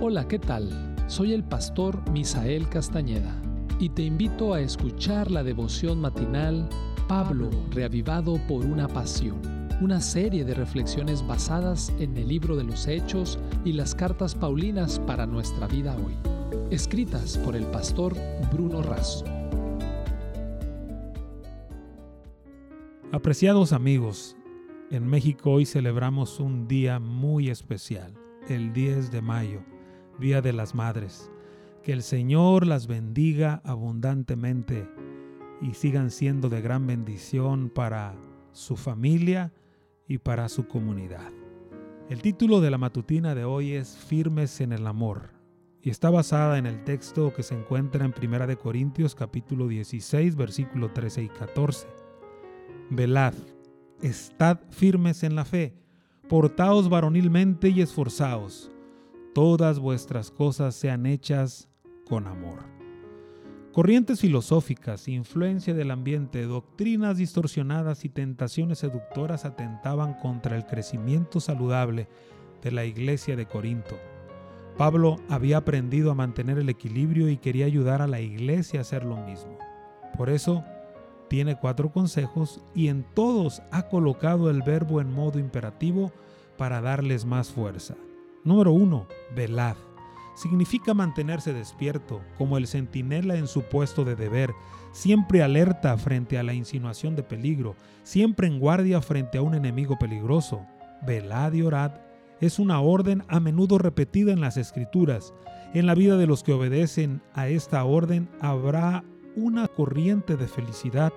Hola, ¿qué tal? Soy el pastor Misael Castañeda y te invito a escuchar la devoción matinal Pablo, reavivado por una pasión, una serie de reflexiones basadas en el libro de los Hechos y las cartas Paulinas para nuestra vida hoy, escritas por el pastor Bruno Razo. Apreciados amigos, en México hoy celebramos un día muy especial, el 10 de mayo Día de las Madres. Que el Señor las bendiga abundantemente y sigan siendo de gran bendición para su familia y para su comunidad. El título de la matutina de hoy es Firmes en el amor y está basada en el texto que se encuentra en 1 de Corintios capítulo 16 versículo 13 y 14. Velad, estad firmes en la fe, portaos varonilmente y esforzaos todas vuestras cosas sean hechas con amor. Corrientes filosóficas, influencia del ambiente, doctrinas distorsionadas y tentaciones seductoras atentaban contra el crecimiento saludable de la iglesia de Corinto. Pablo había aprendido a mantener el equilibrio y quería ayudar a la iglesia a hacer lo mismo. Por eso, tiene cuatro consejos y en todos ha colocado el verbo en modo imperativo para darles más fuerza. Número 1. Velad. Significa mantenerse despierto, como el centinela en su puesto de deber, siempre alerta frente a la insinuación de peligro, siempre en guardia frente a un enemigo peligroso. Velad y orad es una orden a menudo repetida en las escrituras. En la vida de los que obedecen a esta orden habrá una corriente de felicidad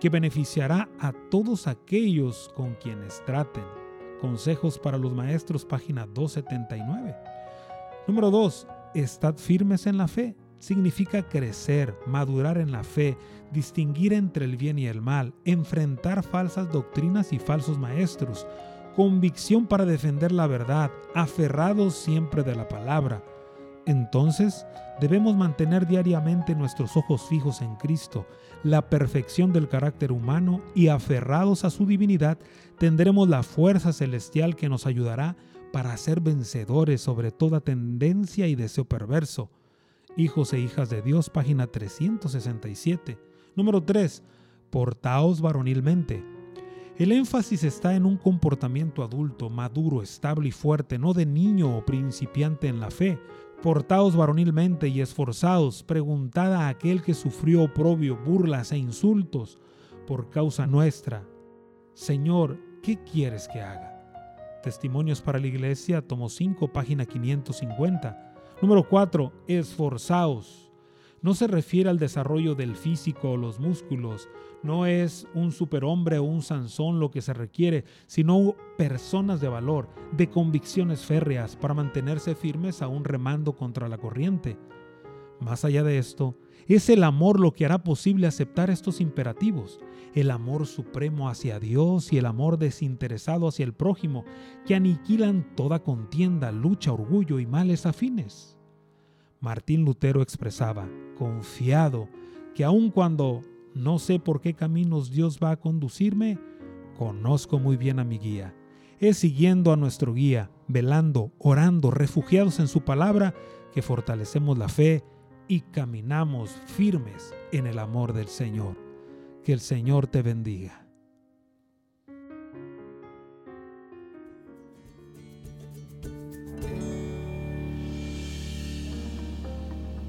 que beneficiará a todos aquellos con quienes traten. Consejos para los maestros, página 279. Número 2. Estad firmes en la fe. Significa crecer, madurar en la fe, distinguir entre el bien y el mal, enfrentar falsas doctrinas y falsos maestros, convicción para defender la verdad, aferrados siempre de la palabra. Entonces, debemos mantener diariamente nuestros ojos fijos en Cristo, la perfección del carácter humano y aferrados a su divinidad, tendremos la fuerza celestial que nos ayudará para ser vencedores sobre toda tendencia y deseo perverso. Hijos e hijas de Dios, página 367. Número 3. Portaos varonilmente. El énfasis está en un comportamiento adulto, maduro, estable y fuerte, no de niño o principiante en la fe, Portaos varonilmente y esforzados, preguntad a aquel que sufrió oprobio, burlas e insultos por causa nuestra. Señor, ¿qué quieres que haga? Testimonios para la Iglesia, tomo 5, página 550. Número 4. Esforzaos no se refiere al desarrollo del físico o los músculos, no es un superhombre o un Sansón lo que se requiere, sino personas de valor, de convicciones férreas para mantenerse firmes aún remando contra la corriente. Más allá de esto, es el amor lo que hará posible aceptar estos imperativos, el amor supremo hacia Dios y el amor desinteresado hacia el prójimo, que aniquilan toda contienda, lucha, orgullo y males afines. Martín Lutero expresaba, confiado, que aun cuando no sé por qué caminos Dios va a conducirme, conozco muy bien a mi guía. Es siguiendo a nuestro guía, velando, orando, refugiados en su palabra, que fortalecemos la fe y caminamos firmes en el amor del Señor. Que el Señor te bendiga.